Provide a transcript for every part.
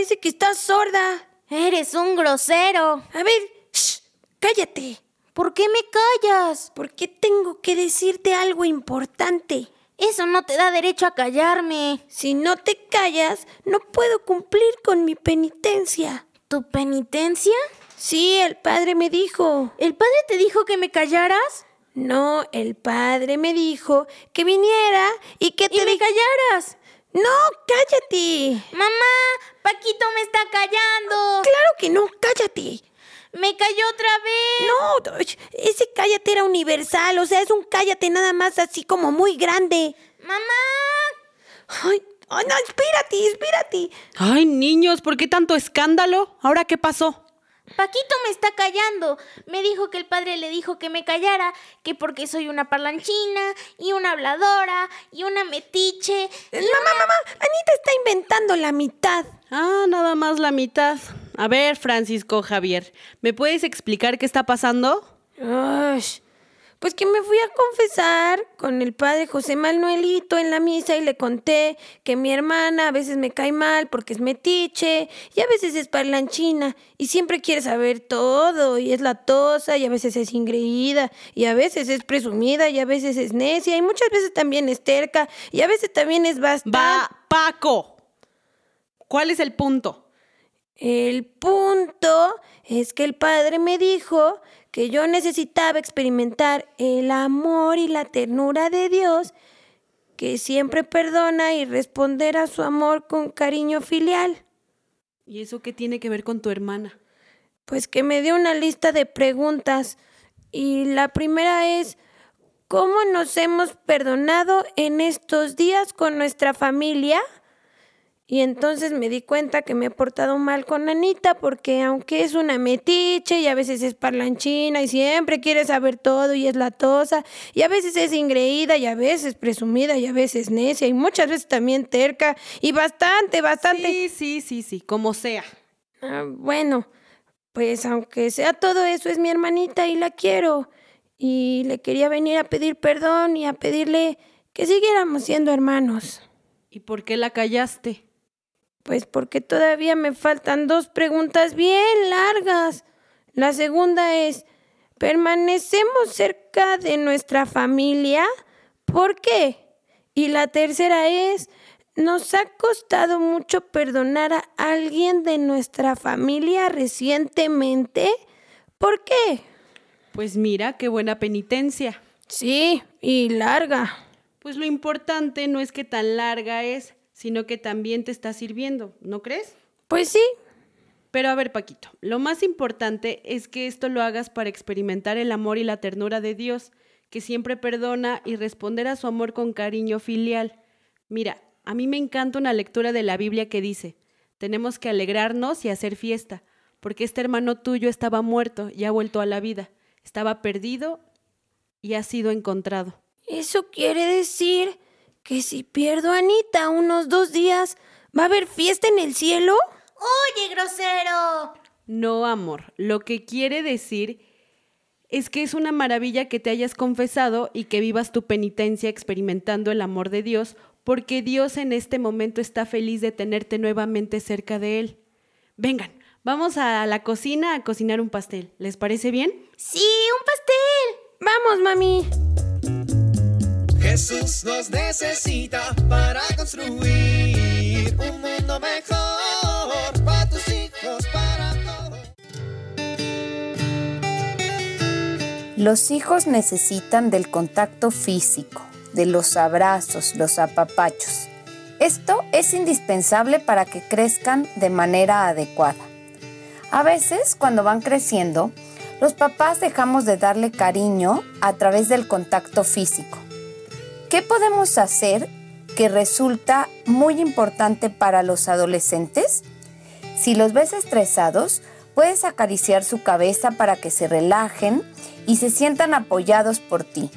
Parece que estás sorda. Eres un grosero. A ver, shh, cállate. ¿Por qué me callas? Porque tengo que decirte algo importante. Eso no te da derecho a callarme. Si no te callas, no puedo cumplir con mi penitencia. ¿Tu penitencia? Sí, el padre me dijo. ¿El padre te dijo que me callaras? No, el padre me dijo que viniera y que te ¿Y me di- callaras? No, cállate. Mamá, Paquito me está callando. Claro que no, cállate. Me cayó otra vez. No, ese cállate era universal, o sea, es un cállate nada más así como muy grande. Mamá. Ay, ay, no, espérate, espérate. Ay, niños, ¿por qué tanto escándalo? ¿Ahora qué pasó? Paquito me está callando. Me dijo que el padre le dijo que me callara, que porque soy una parlanchina y una habladora y una metiche. y Mamá, mamá, Anita está inventando la mitad. Ah, nada más la mitad. A ver, Francisco Javier, ¿me puedes explicar qué está pasando? Pues que me fui a confesar con el padre José Manuelito en la misa y le conté que mi hermana a veces me cae mal porque es metiche y a veces es parlanchina y siempre quiere saber todo y es latosa y a veces es ingreída y a veces es presumida y a veces es necia y muchas veces también es terca y a veces también es bastante... Va, Paco. ¿Cuál es el punto? El punto es que el padre me dijo que yo necesitaba experimentar el amor y la ternura de Dios, que siempre perdona y responder a su amor con cariño filial. ¿Y eso qué tiene que ver con tu hermana? Pues que me dio una lista de preguntas y la primera es, ¿cómo nos hemos perdonado en estos días con nuestra familia? Y entonces me di cuenta que me he portado mal con Anita porque aunque es una metiche y a veces es parlanchina y siempre quiere saber todo y es latosa y a veces es ingreída y a veces presumida y a veces necia y muchas veces también terca y bastante, bastante... Sí, sí, sí, sí, como sea. Ah, bueno, pues aunque sea todo eso, es mi hermanita y la quiero. Y le quería venir a pedir perdón y a pedirle que siguiéramos siendo hermanos. ¿Y por qué la callaste? Pues porque todavía me faltan dos preguntas bien largas. La segunda es, ¿permanecemos cerca de nuestra familia? ¿Por qué? Y la tercera es, ¿nos ha costado mucho perdonar a alguien de nuestra familia recientemente? ¿Por qué? Pues mira, qué buena penitencia. Sí, y larga. Pues lo importante no es que tan larga es, sino que también te está sirviendo, ¿no crees? Pues sí, Pero a ver, Paquito, lo más importante es que esto lo hagas para experimentar el amor y la ternura de Dios, que siempre perdona y responder a su amor con cariño filial. Mira, a mí me encanta una lectura de la Biblia que dice, tenemos que alegrarnos y hacer fiesta, porque este hermano tuyo estaba muerto y ha vuelto a la vida, estaba perdido y ha sido encontrado. eso quiere decir que si pierdo a Anita unos dos días, ¿va a haber fiesta en el cielo? Oye, grosero. No, amor. Lo que quiere decir es que es una maravilla que te hayas confesado y que vivas tu penitencia experimentando el amor de Dios, porque Dios en este momento está feliz de tenerte nuevamente cerca de Él. Vengan, Vamos a la cocina a cocinar un pastel. ¿Les parece bien? Sí, un pastel. Vamos, mami. Jesús nos necesita para construir un mundo mejor para tus hijos, para todos. Los hijos necesitan del contacto físico, de los abrazos, los apapachos. Esto es indispensable para que crezcan de manera adecuada. A veces, cuando van creciendo, los papás dejamos de darle cariño a través del contacto físico. ¿Qué podemos hacer que resulta muy importante para los adolescentes? Si los ves estresados, puedes acariciar su cabeza para que se relajen y se sientan apoyados por ti.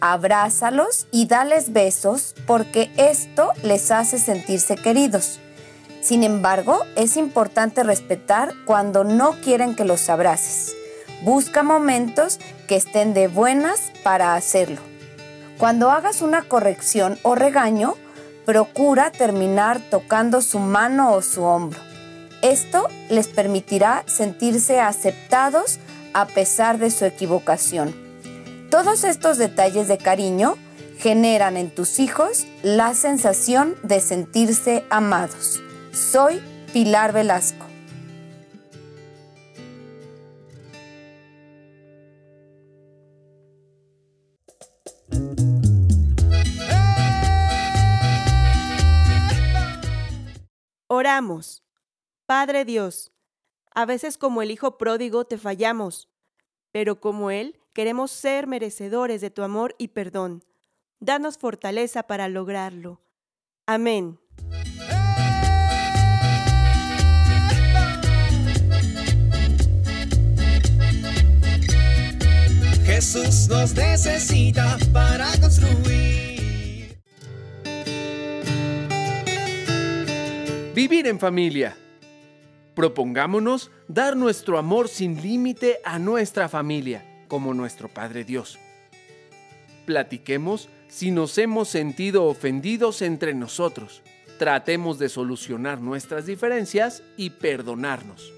Abrázalos y dales besos porque esto les hace sentirse queridos. Sin embargo, es importante respetar cuando no quieren que los abraces. Busca momentos que estén de buenas para hacerlo. Cuando hagas una corrección o regaño, procura terminar tocando su mano o su hombro. Esto les permitirá sentirse aceptados a pesar de su equivocación. Todos estos detalles de cariño generan en tus hijos la sensación de sentirse amados. Soy Pilar Velasco. Oramos. Padre Dios, a veces como el Hijo pródigo te fallamos, pero como Él queremos ser merecedores de tu amor y perdón. Danos fortaleza para lograrlo. Amén. Jesús nos necesita para construir. Vivir en familia. Propongámonos dar nuestro amor sin límite a nuestra familia, como nuestro Padre Dios. Platiquemos si nos hemos sentido ofendidos entre nosotros. Tratemos de solucionar nuestras diferencias y perdonarnos.